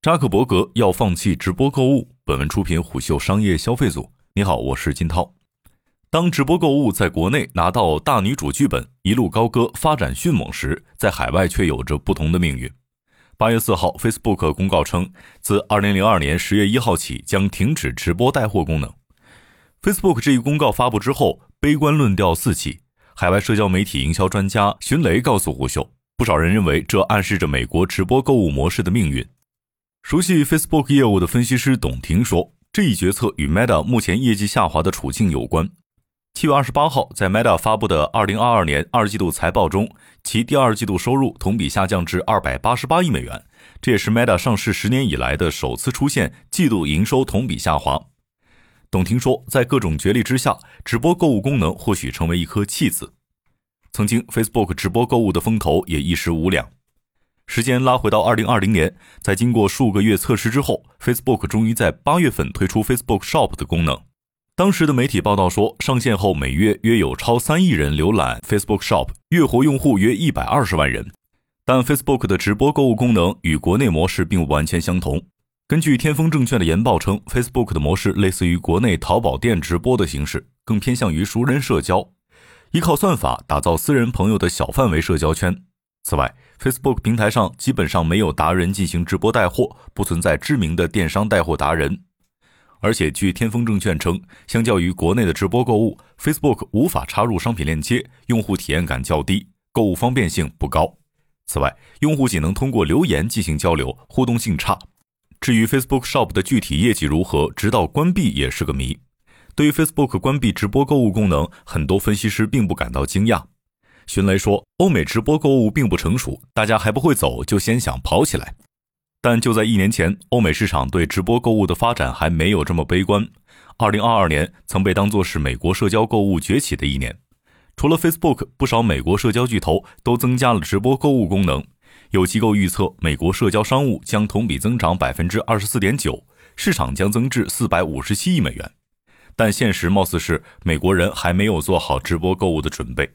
扎克伯格要放弃直播购物。本文出品虎嗅商业消费组。你好，我是金涛。当直播购物在国内拿到大女主剧本，一路高歌，发展迅猛时，在海外却有着不同的命运。八月四号，Facebook 公告称，自二零零二年十月一号起将停止直播带货功能。Facebook 这一公告发布之后，悲观论调四起。海外社交媒体营销专家荀雷告诉虎嗅，不少人认为这暗示着美国直播购物模式的命运。熟悉 Facebook 业务的分析师董婷说，这一决策与 Meta 目前业绩下滑的处境有关。七月二十八号，在 Meta 发布的二零二二年二季度财报中，其第二季度收入同比下降至二百八十八亿美元，这也是 Meta 上市十年以来的首次出现季度营收同比下滑。董婷说，在各种角力之下，直播购物功能或许成为一颗弃子。曾经，Facebook 直播购物的风头也一时无两。时间拉回到二零二零年，在经过数个月测试之后，Facebook 终于在八月份推出 Facebook Shop 的功能。当时的媒体报道说，上线后每月约有超三亿人浏览 Facebook Shop，月活用户约一百二十万人。但 Facebook 的直播购物功能与国内模式并不完全相同。根据天风证券的研报称，Facebook 的模式类似于国内淘宝店直播的形式，更偏向于熟人社交，依靠算法打造私人朋友的小范围社交圈。此外，Facebook 平台上基本上没有达人进行直播带货，不存在知名的电商带货达人。而且，据天风证券称，相较于国内的直播购物，Facebook 无法插入商品链接，用户体验感较低，购物方便性不高。此外，用户仅能通过留言进行交流，互动性差。至于 Facebook Shop 的具体业绩如何，直到关闭也是个谜。对于 Facebook 关闭直播购物功能，很多分析师并不感到惊讶。寻雷说：“欧美直播购物并不成熟，大家还不会走，就先想跑起来。”但就在一年前，欧美市场对直播购物的发展还没有这么悲观。二零二二年曾被当作是美国社交购物崛起的一年，除了 Facebook，不少美国社交巨头都增加了直播购物功能。有机构预测，美国社交商务将同比增长百分之二十四点九，市场将增至四百五十七亿美元。但现实貌似是，美国人还没有做好直播购物的准备。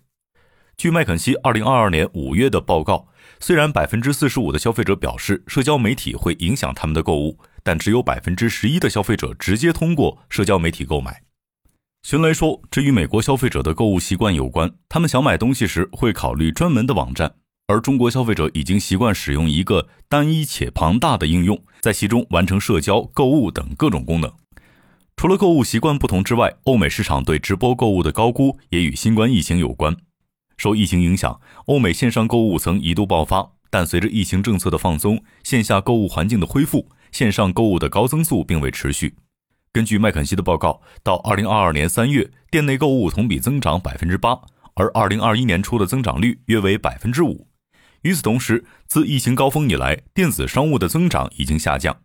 据麦肯锡二零二二年五月的报告，虽然百分之四十五的消费者表示社交媒体会影响他们的购物，但只有百分之十一的消费者直接通过社交媒体购买。寻雷说，这与美国消费者的购物习惯有关，他们想买东西时会考虑专门的网站，而中国消费者已经习惯使用一个单一且庞大的应用，在其中完成社交、购物等各种功能。除了购物习惯不同之外，欧美市场对直播购物的高估也与新冠疫情有关。受疫情影响，欧美线上购物曾一度爆发，但随着疫情政策的放松，线下购物环境的恢复，线上购物的高增速并未持续。根据麦肯锡的报告，到二零二二年三月，店内购物同比增长百分之八，而二零二一年初的增长率约为百分之五。与此同时，自疫情高峰以来，电子商务的增长已经下降。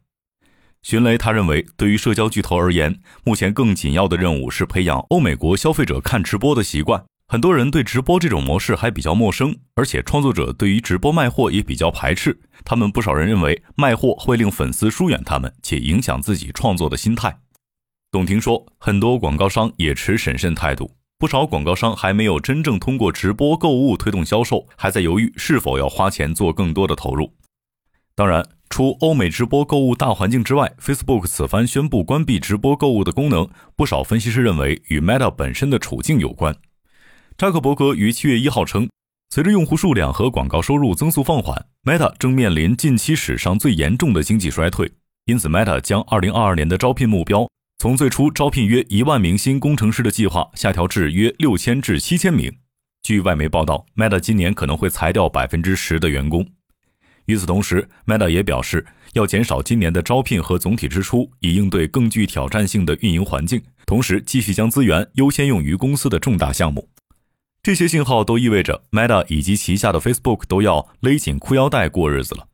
寻雷他认为，对于社交巨头而言，目前更紧要的任务是培养欧美国消费者看直播的习惯。很多人对直播这种模式还比较陌生，而且创作者对于直播卖货也比较排斥。他们不少人认为卖货会令粉丝疏远他们，且影响自己创作的心态。董婷说，很多广告商也持审慎态度，不少广告商还没有真正通过直播购物推动销售，还在犹豫是否要花钱做更多的投入。当然，除欧美直播购物大环境之外，Facebook 此番宣布关闭直播购物的功能，不少分析师认为与 Meta 本身的处境有关。扎克伯格于七月一号称，随着用户数量和广告收入增速放缓，Meta 正面临近期史上最严重的经济衰退。因此，Meta 将二零二二年的招聘目标从最初招聘约一万名新工程师的计划下调至约六千至七千名。据外媒报道，Meta 今年可能会裁掉百分之十的员工。与此同时，Meta 也表示要减少今年的招聘和总体支出，以应对更具挑战性的运营环境，同时继续将资源优先用于公司的重大项目。这些信号都意味着 Meta 以及旗下的 Facebook 都要勒紧裤腰带过日子了。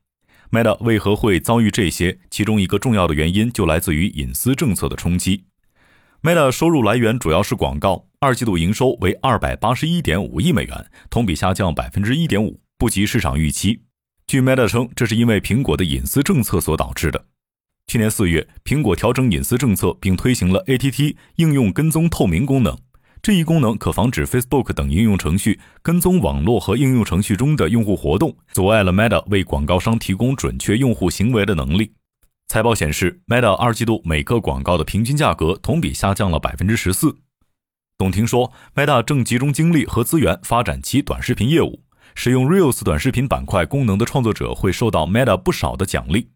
Meta 为何会遭遇这些？其中一个重要的原因就来自于隐私政策的冲击。Meta 收入来源主要是广告，二季度营收为二百八十一点五亿美元，同比下降百分之一点五，不及市场预期。据 Meta 称，这是因为苹果的隐私政策所导致的。去年四月，苹果调整隐私政策，并推行了 ATT 应用跟踪透明功能。这一功能可防止 Facebook 等应用程序跟踪网络和应用程序中的用户活动，阻碍了 Meta 为广告商提供准确用户行为的能力。财报显示，Meta 二季度每个广告的平均价格同比下降了百分之十四。董婷说，Meta 正集中精力和资源发展其短视频业务，使用 Reels 短视频板块功能的创作者会受到 Meta 不少的奖励。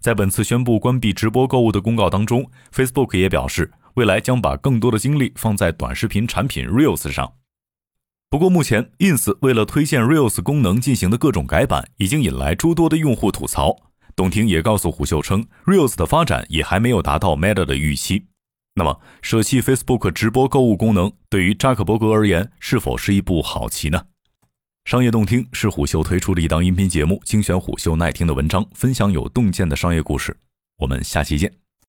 在本次宣布关闭直播购物的公告当中，Facebook 也表示，未来将把更多的精力放在短视频产品 Reels 上。不过，目前 Ins 为了推荐 Reels 功能进行的各种改版，已经引来诸多的用户吐槽。董婷也告诉虎嗅称，Reels 的发展也还没有达到 Meta 的预期。那么，舍弃 Facebook 直播购物功能，对于扎克伯格而言，是否是一步好棋呢？商业洞听是虎嗅推出的一档音频节目，精选虎嗅耐听的文章，分享有洞见的商业故事。我们下期见。